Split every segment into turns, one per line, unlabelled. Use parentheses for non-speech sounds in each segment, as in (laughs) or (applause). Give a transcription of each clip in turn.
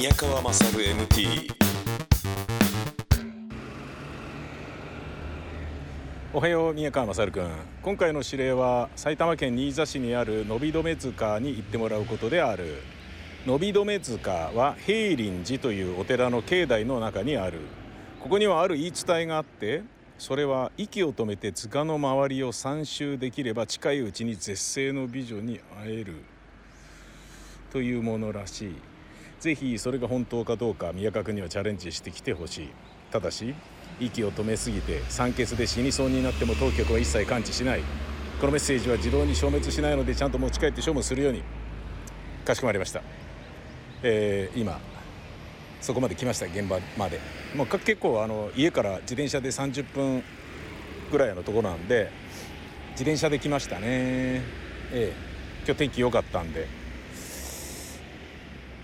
宮川勝 MT
おはよう宮川勝君。今回の指令は埼玉県新座市にある伸び止塚に行ってもらうことである。伸び止塚は平林寺というお寺の境内の中にある。ここにはある言い伝えがあってそれは息を止めて塚の周りを3周できれば近いうちに絶世の美女に会える。というものらしい。ぜひそれが本当かどうか宮川君にはチャレンジしてきてほしい。ただし息を止めすぎて酸欠で死にそうになっても当局は一切感知しない。このメッセージは自動に消滅しないのでちゃんと持ち帰って処分するように。かしこまりました。えー、今そこまで来ました現場まで。もう結構あの家から自転車で30分ぐらいのところなんで自転車で来ましたね。ええ。今日天気良かったんで。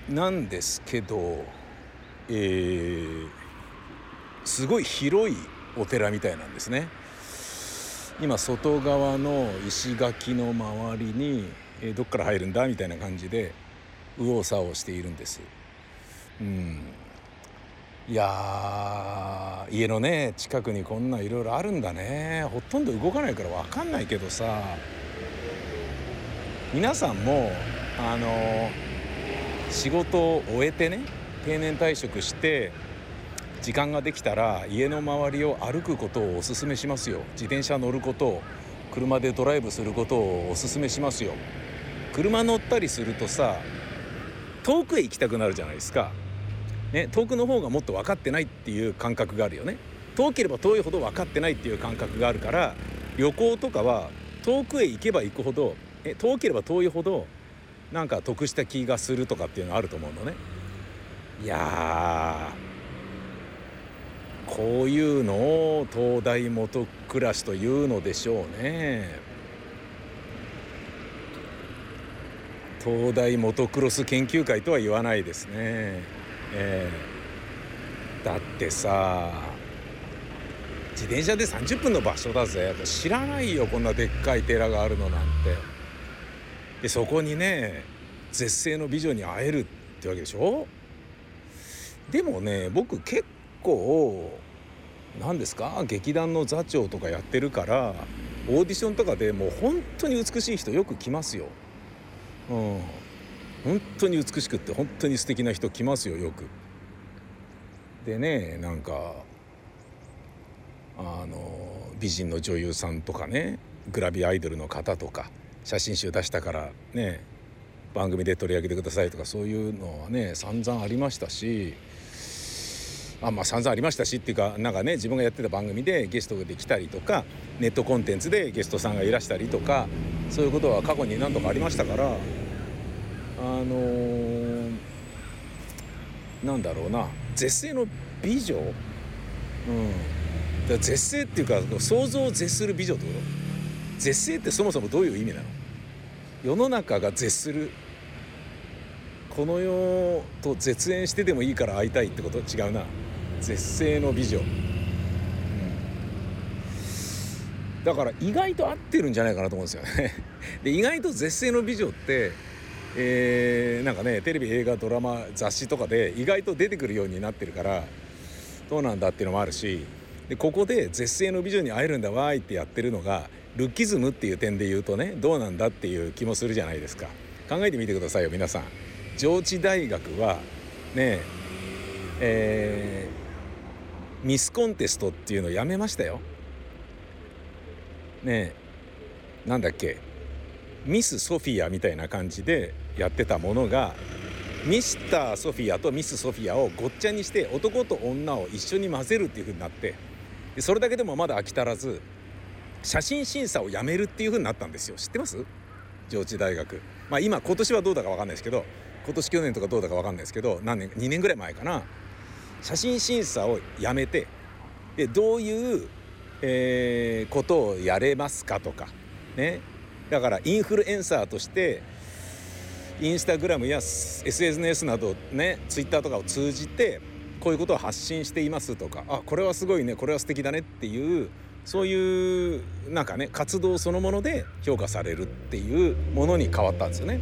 なんですけどえー、すごい広いお寺みたいなんですね。今外側の石垣の周りに、えー、どっから入るんだみたいな感じで右往左往しているんです。うん。いや家のね近くにこんないろいろあるんだね。ほとんど動かないから分かんないけどさ。皆さんもあの仕事を終えてね定年退職して時間ができたら家の周りを歩くことをおすすめしますよ。自転車乗ることを車でドライブすることをおすすめしますよ。車乗ったりするとさ遠くへ行きたくなるじゃないですか、ね、遠くの方がもっと分かってないっていう感覚があるよね。遠ければ遠いほど分かってないっていう感覚があるから旅行とかは遠くへ行けば行くほどえ遠ければ遠いほどなんか得した気がするとかっていうのあると思うのね。いやこういうのを東大元暮らしというのでしょうね。東大モトクロス研究会とは言わないですね、えー、だってさ自転車で30分の場所だぜ。知らないよこんなでっかい寺があるのなんて。でそこにね絶世の美女に会えるってわけでしょ？でもね僕結構何ですか？劇団の座長とかやってるからオーディションとかでもう本当に美しい人よく来ますよ。うん。本当に美しくって本当に素敵な人来ますよよく。でねなんかあの美人の女優さんとかねグラビアアイドルの方とか写真集出したからね番組で取り上げてくださいとかそういうのはね散々ありましたしあまあ散々ありましたしっていうかなんかね自分がやってた番組でゲストで来たりとかネットコンテンツでゲストさんがいらしたりとかそういうことは過去に何度かありましたからあのー、なんだろうな絶世の美女？うん。絶世っていうか想像を絶する美女ってこと？絶世ってそもそもどういう意味なの？世の中が絶する。この世と絶縁してでもいいから会いたいってこと違うな。絶世の美女。だから意外と合ってるんじゃないかなと思うんですよね。(laughs) で意外と絶世の美女ってえー、なんかねテレビ映画ドラマ雑誌とかで意外と出てくるようになってるからどうなんだっていうのもあるしでここで絶世の美女に会えるんだわーいってやってるのがルッキズムっていう点で言うとねどうなんだっていう気もするじゃないですか。考えてみてくださいよ皆さん。上智大学はねえー、ミスコンテストっていうのやめましたよ。ねえなんだっけミス・ソフィアみたいな感じでやってたものがミスター・ソフィアとミス・ソフィアをごっちゃにして男と女を一緒に混ぜるっていう風になってそれだけでもまだ飽き足らず写真審査をやめるっていう風になったんですよ。知ってます？上智大学。まあ今今年はどうだか分かんないですけど今年去年とかどうだか分かんないですけど何年2年ぐらい前かな。写真審査をやめてでどういうえー、ことをやれますかとかね。だからインフルエンサーとしてインスタグラムや SNS などねツイッターとかを通じてこういうことを発信していますとかあこれはすごいねこれは素敵だねっていうそういうなんかね活動そのもので評価されるっていうものに変わったんですよね。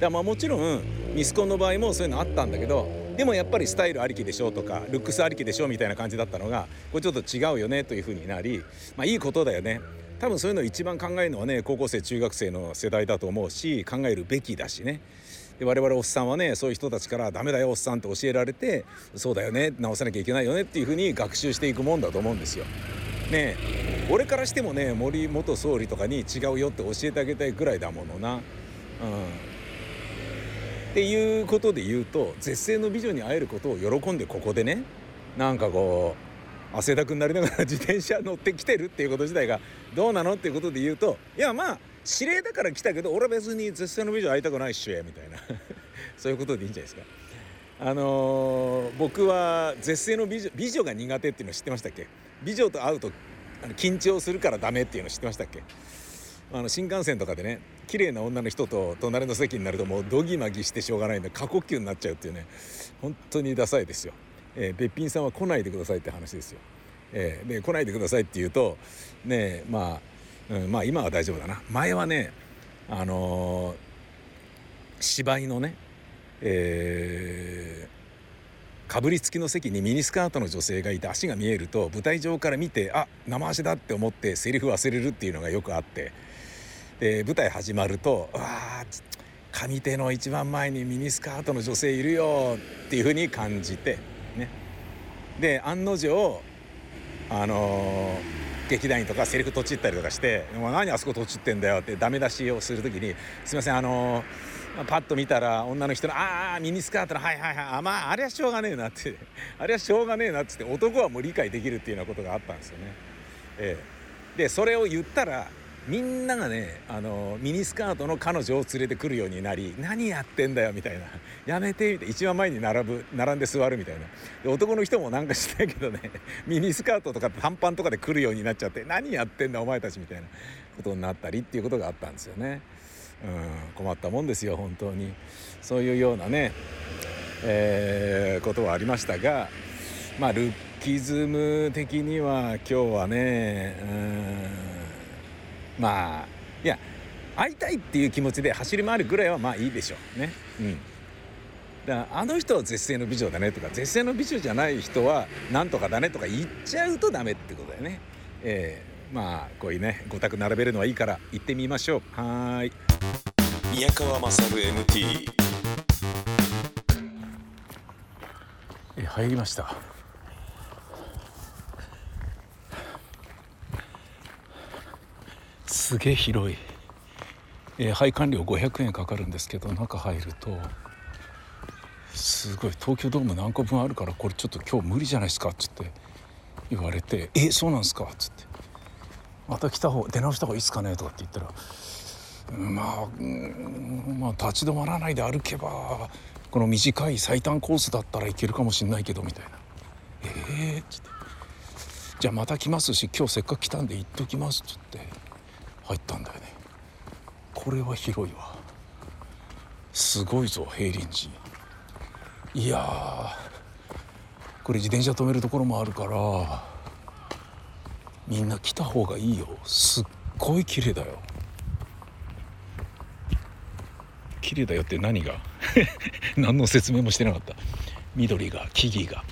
だまあもちろんミスコンの場合もそういうのあったんだけどでもやっぱりスタイルありきでしょうとかルックスありきでしょみたいな感じだったのがこれちょっと違うよねというふうになりまあいいことだよね多分そういうのを一番考えるのはね高校生中学生の世代だと思うし考えるべきだしねで我々おっさんはねそういう人たちから「ダメだよおっさん」って教えられてそうだよね直さなきゃいけないよねっていうふうに学習していくもんだと思うんですよ。ね俺からしてもね森元総理とかに違うよって教えてあげたいぐらいだものな。うんっていうことで言うと絶世の美女に会えることを喜んでここでねなんかこう汗だくになりながら自転車乗ってきてるっていうこと自体がどうなのっていうことで言うといやまあ指令だから来たけど俺は別に絶世の美女会いたくないっしゅみたいな (laughs) そういうことでいいんじゃないですか。あのー、僕は絶世の美女美女が苦手っていうの知ってましたっけ？美女と会うと緊張するからダメっていうの知ってましたっけ？あの新幹線とかでね綺麗な女の人と隣の席になるともうドギマギしてしょうがないんで過呼吸になっちゃうっていうね本当にダサいですよ、えー、べっぴんさんは来ないでくださいって話ですよ、えー、で来ないでくださいって言うとねまあ、うん、まあ今は大丈夫だな。前はねあのー、芝居のねえーかぶりつきの席にミニスカートの女性がいて足が見えると舞台上から見てあ生足だって思ってセリフ忘れるっていうのがよくあって。で舞台始まると「わあ上手の一番前にミニスカートの女性いるよ」っていうふうに感じてね。で案の定あのー、劇団員とかセリフとちったりとかして「何あそことちってんだよ」ってダメ出しをする時に「すいませんあのーパッと見たら女の人の「ああミニスカートのはいはいはいあまああれはしょうがねえな」ってあれはしょうがねえなっつ (laughs) って男はもう理解できるっていうようなことがあったんですよね。ええ、でそれを言ったらみんながねあのミニスカートの彼女を連れてくるようになり「何やってんだよ」みたいな「やめて」みたいな一番前に並ぶ並んで座るみたいな男の人もなんかしないけどね (laughs) ミニスカートとか短パンとかで来るようになっちゃって「何やってんだお前たち」みたいなことになったりっていうことがあったんですよね。うん、困ったもんですよ本当にそういうようなね、えー、ことはありましたがまあルッキズム的には今日はねうんまあいや会いたいっていう気持ちで走り回るぐらいはまあいいでしょうね。うんだあの人は絶世の美女だねとか絶世の美女じゃない人はなんとかだねとか言っちゃうとダメってことだよね。えー、まあこういうね5択並べるのはいいから行ってみましょう。はい。
宮川勝 MT
え入りましたすげえ広い、えー、配管料500円かかるんですけど中入るとすごい東京ドーム何個分あるからこれちょっと今日無理じゃないですか？っつって言われて「えそうなんですか?」っつって「また来た方出直した方がいいっすかね?」とかって言ったらまあ、まあ立ち止まらないで歩けばこの短い最短コースだったらいけるかもしんないけどみたいな「ええー」っつって「じゃあまた来ますし今日せっかく来たんで行っときます」っつって入ったんだよね。これは広いわ。すごいぞ平林寺。いやこれ自転車止めるところもあるからみんな来た方がいいよ。すっごい綺麗だよ。綺麗だよって何が？(laughs) 何の説明もしてなかった。緑が木々が。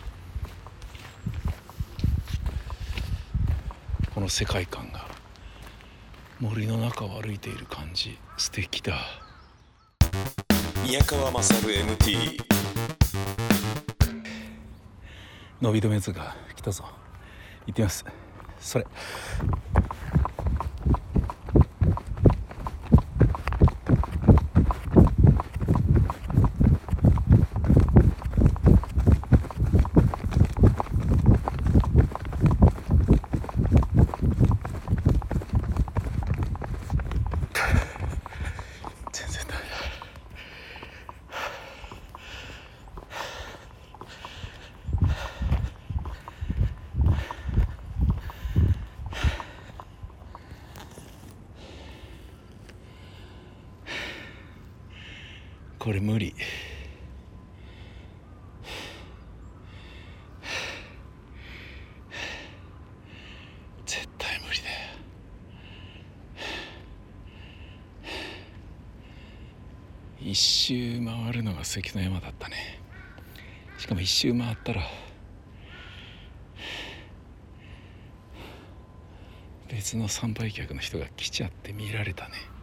この世界観が森の中を歩いている感じ素敵だ。
宮川勝 MT
伸び止め図が来たぞ。行ってみますそれ。これ無理。絶対無理だよ。一周回るのが関の山だったね。しかも一周回ったら別の参拝客の人が来ちゃって見られたね。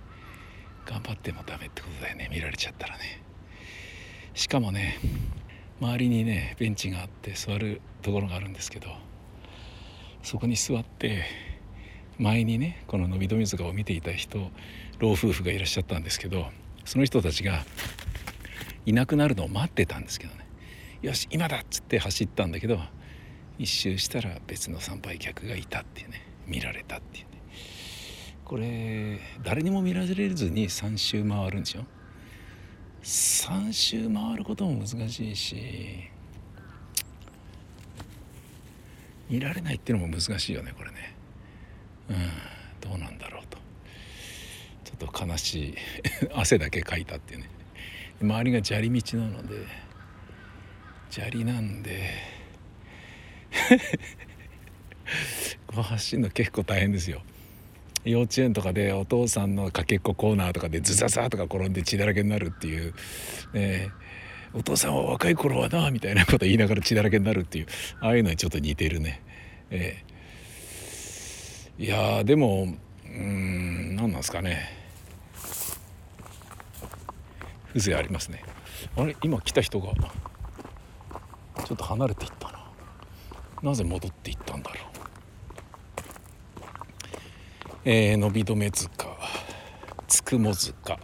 張ってもダメってことだよね。見られちゃったらね。しかもね周りにねベンチがあって座るところがあるんですけどそこに座って前にねこの伸び止塚を見ていた人老夫婦がいらっしゃったんですけどその人たちがいなくなるのを待ってたんですけどね。よし今だっつって走ったんだけど一周したら別の参拝客がいたっていうね見られたっていう。これ誰にも見られずに3周回るんですよ。3周回ることも難しいし見られないっていうのも難しいよねこれね。うんどうなんだろうと。ちょっと悲しい (laughs) 汗だけかいたっていうね。周りが砂利道なので砂利なんで (laughs) こう走るの結構大変ですよ。幼稚園とかでお父さんのかけっこコーナーとかでズザザとか転んで血だらけになるっていう、ね、お父さんは若い頃はなみたいなこと言いながら血だらけになるっていうああいうのにちょっと似てるね。えー、いやでもうん何なんですかね風情ありますね。あれ今来た人がちょっと離れていったな。なぜ戻っていったんだろう。えー、伸び止め塚。つくも塚。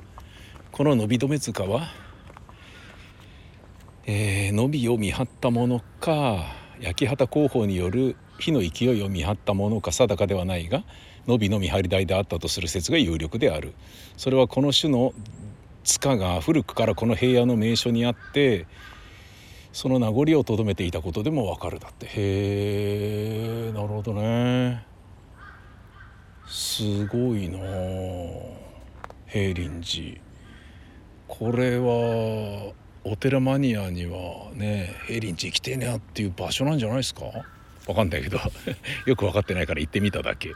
この伸び止め塚は、えー、伸びを見張ったものか焼畑工法による火の勢いを見張ったものか定かではないが伸びの見張り台であったとする説が有力である。それはこの種の塚が古くからこの平野の名所にあってその名残をとどめていたことでもわかるだって。へえなるほどね。すごいな平林寺。これはお寺マニアにはね平林寺行きてえなっていう場所なんじゃないですか？わかんないけど。(laughs) よく分かってないから行ってみただけ。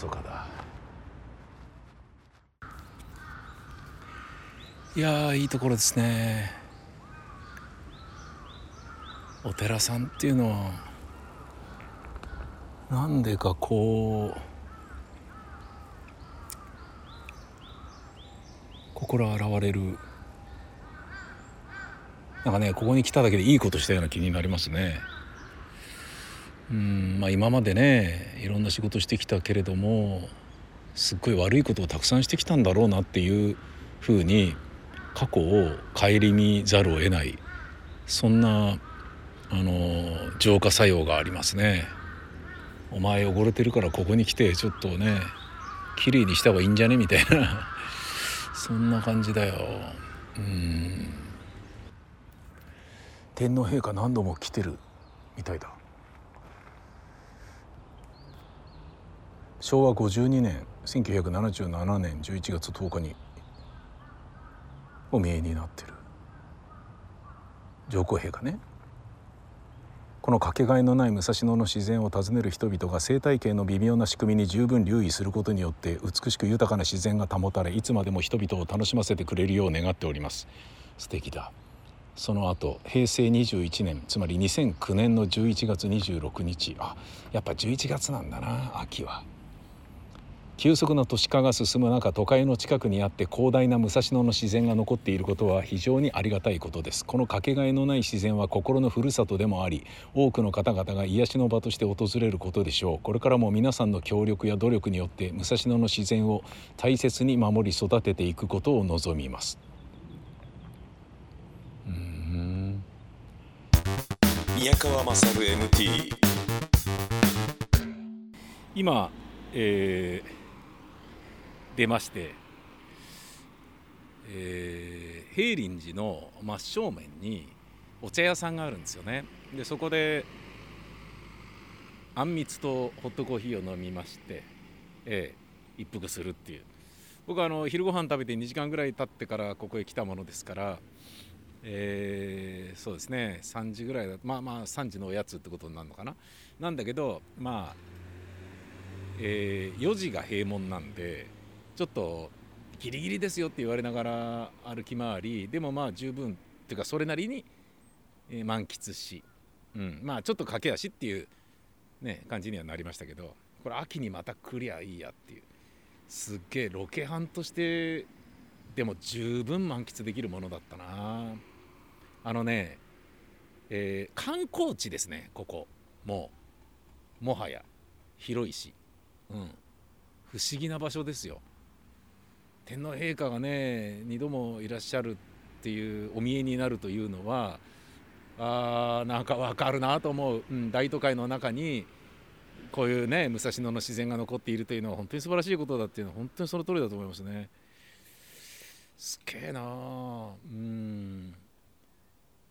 厳かだいやいいところですね。お寺さんっていうのはなんでかこう心洗われる。なんかねここに来ただけでいいことしたような気になりますね。うんまあ、今までねいろんな仕事してきたけれどもすっごい悪いことをたくさんしてきたんだろうなっていうふうに過去を顧みざるを得ないそんなあの浄化作用がありますね。お前汚れてるからここに来てちょっとね綺麗にした方がいいんじゃね？みたいな (laughs) そんな感じだよ。うん天皇陛下何度も来てるみたいだ。昭和52年1977年11月10日にお見えになってる。上皇陛下ね。このかけがえのない武蔵野の自然を訪ねる人々が生態系の微妙な仕組みに十分留意することによって美しく豊かな自然が保たれいつまでも人々を楽しませてくれるよう願っております。素敵だ。その後平成21年つまり2009年の11月26日。あやっぱ11月なんだな秋は。急速な都市化が進む中都会の近くにあって広大な武蔵野の自然が残っていることは非常にありがたいことです。このかけがえのない自然は心のふるさとでもあり多くの方々が癒しの場として訪れることでしょう。これからも皆さんの協力や努力によって武蔵野の自然を大切に守り育てていくことを望みます。うん。
宮川勝 MT
今えー出まして、えー、平林寺の真正面にお茶屋さんがあるんですよね。でそこであんみつとホットコーヒーを飲みまして、えー、一服するっていう。僕はあの昼ご飯食べて2時間ぐらい経ってからここへ来たものですからえー、そうですね。3時ぐらいだまあまあ3時のおやつってことになるのかな。なんだけどまあ、えー、4時が閉門なんでちょっとギリギリですよって言われながら歩き回りでもまあ十分っていうかそれなりに、満喫し、うん、まあちょっと駆け足っていう、ね、感じにはなりましたけどこれ秋にまた来りゃいいやっていう。すっげえロケハンとしてでも十分満喫できるものだったな。あのね、えー、観光地ですねここ。もうもはや。広いし、うん、不思議な場所ですよ。天皇陛下がね2度もいらっしゃるっていうお見えになるというのはあーなんかわかるなと思う、うん、大都会の中にこういうね武蔵野の自然が残っているというのは本当に素晴らしいことだっていうのは本当にその通りだと思いますね。すげえなうん。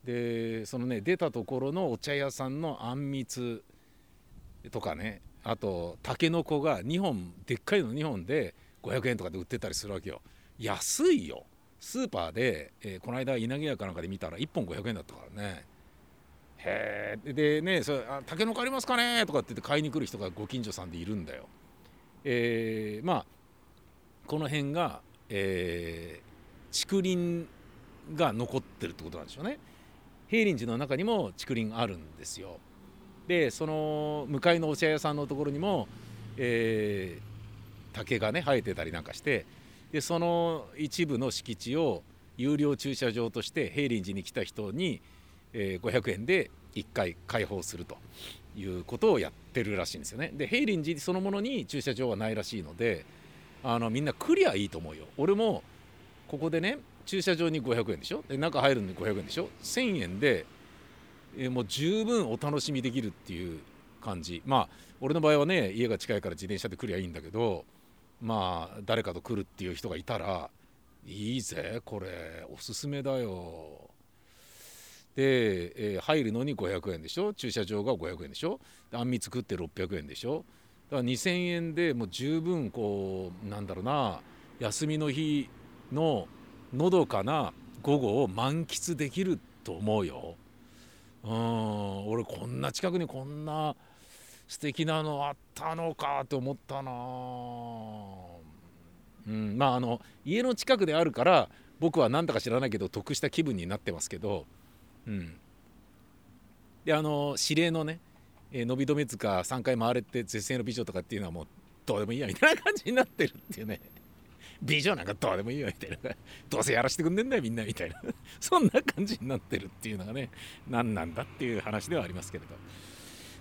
でそのね出たところのお茶屋さんのあんみつとかねあとたけのこが2本でっかいの2本で500円とかで売ってたりするわけよ。安いよ。スーパーで、えー、この間稲毛屋かなんかで見たら1本500円だったからね。へえでねそれあ「たけのこありますかね?」とかって言って買いに来る人がご近所さんでいるんだよ。えー、まあこの辺が、えー、竹林が残ってるってことなんでしょうね。平林寺の中にも竹林あるんですよ。でその向かいのお茶屋さんのところにも、えー、竹がね生えてたりなんかしてでその一部の敷地を有料駐車場として平林寺に来た人に、え、500円で1回開放するということをやってるらしいんですよね。で平林寺そのものに駐車場はないらしいのであのみんなクリアいいと思うよ。俺もここでね駐車場に500円でしょ？で中入るのに500円でしょ？1000円で、え、もう十分お楽しみできるっていう感じまあ俺の場合はね家が近いから自転車で来りゃいいんだけどまあ誰かと来るっていう人がいたらいいぜこれおすすめだよ。で、えー、入るのに500円でしょ？駐車場が500円でしょ？あんみつ食って600円でしょ？だから2000円でもう十分こうなんだろうな休みの日ののどかな午後を満喫できると思うよ。うん俺こんな近くにこんな素敵なのあったのかって思ったな。うん。まああの家の近くであるから僕は何だか知らないけど得した気分になってますけど。うん。であの指令のねえ、伸び止め塚3回回れて絶世の美女とかっていうのはもうどうでもいいやみたいな感じになってるっていうね。(laughs) 美女なんかどうでもいいよみたいな。どうせやらせてくんねんだよみんなみたいな。そんな感じになってるっていうのがね何なんだっていう話ではありますけれど。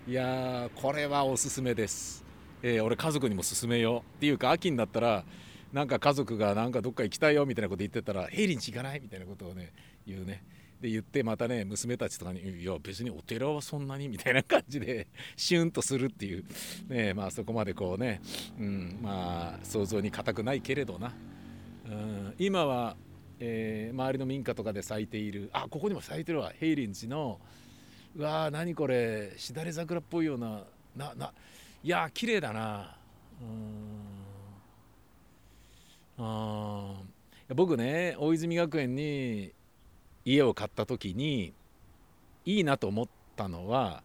いやこれはおすすめです、えー、俺家族にも勧めようっていうか秋になったらなんか家族がなんかどっか行きたいよみたいなこと言ってたら平林行かないみたいなことをね言うね。で言ってまたね娘たちとかに「いや別にお寺はそんなに」みたいな感じでシュンとするっていう、ね、まあそこまでこうね、うん、まあ想像に難くないけれどな、うん、今は、えー、周りの民家とかで咲いているあここにも咲いてるわ平林寺のうわー何これしだれ桜っぽいようななないや綺麗だな。うん。あ僕ね大泉学園に家を買った時にいいなと思ったのは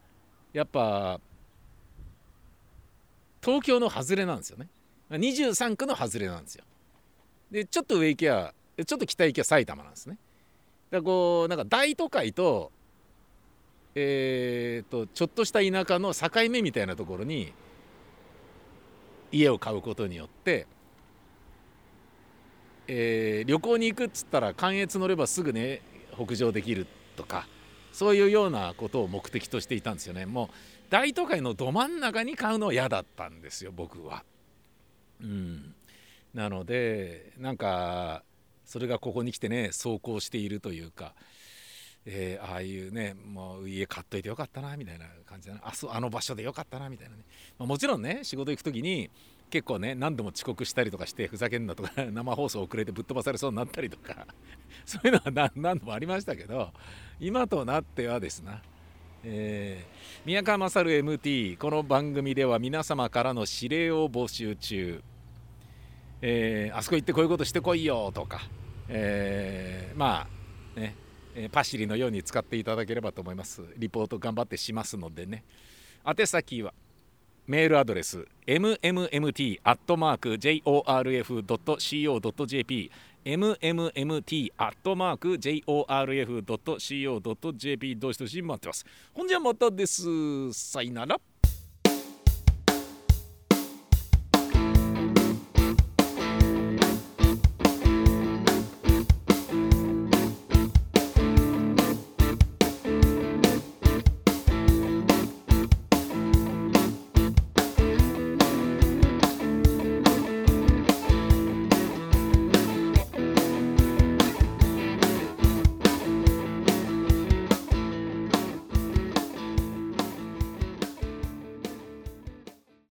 やっぱ東京の外れなんですよね。23区の外れなんですよ。でちょっと上行きゃちょっと北行きゃ埼玉なんですね。だこうなんか大都会とえーと、ちょっとした田舎の境目みたいなところに家を買うことによって、えー、旅行に行くっつったら関越乗ればすぐね北上できるとかそういうようなことを目的としていたんですよねもう大都会のど真ん中に買うのは嫌だったんですよ僕は。うん、なのでなんかそれがここに来てね走行しているというか、えー、ああいうねもう家買っといてよかったなみたいな感じだな。あそあの場所でよかったなみたいなね、まあ、もちろんね仕事行く時に結構ね何度も遅刻したりとかしてふざけんなとか (laughs) 生放送遅れてぶっ飛ばされそうになったりとか (laughs) そういうのは何度もありましたけど今となってはですな、えー、宮川勝 MT この番組では皆様からの指令を募集中。えーあそこ行ってこういうことしてこいよとか、えーまあね。えパシリのように使っていただければと思います。リポート頑張ってしますのでね。宛先はメールアドレス mmmt.jorf.co.jp mmmt.jorf.co.jp どしどし待ってます。ほんじゃまたです。さいなら。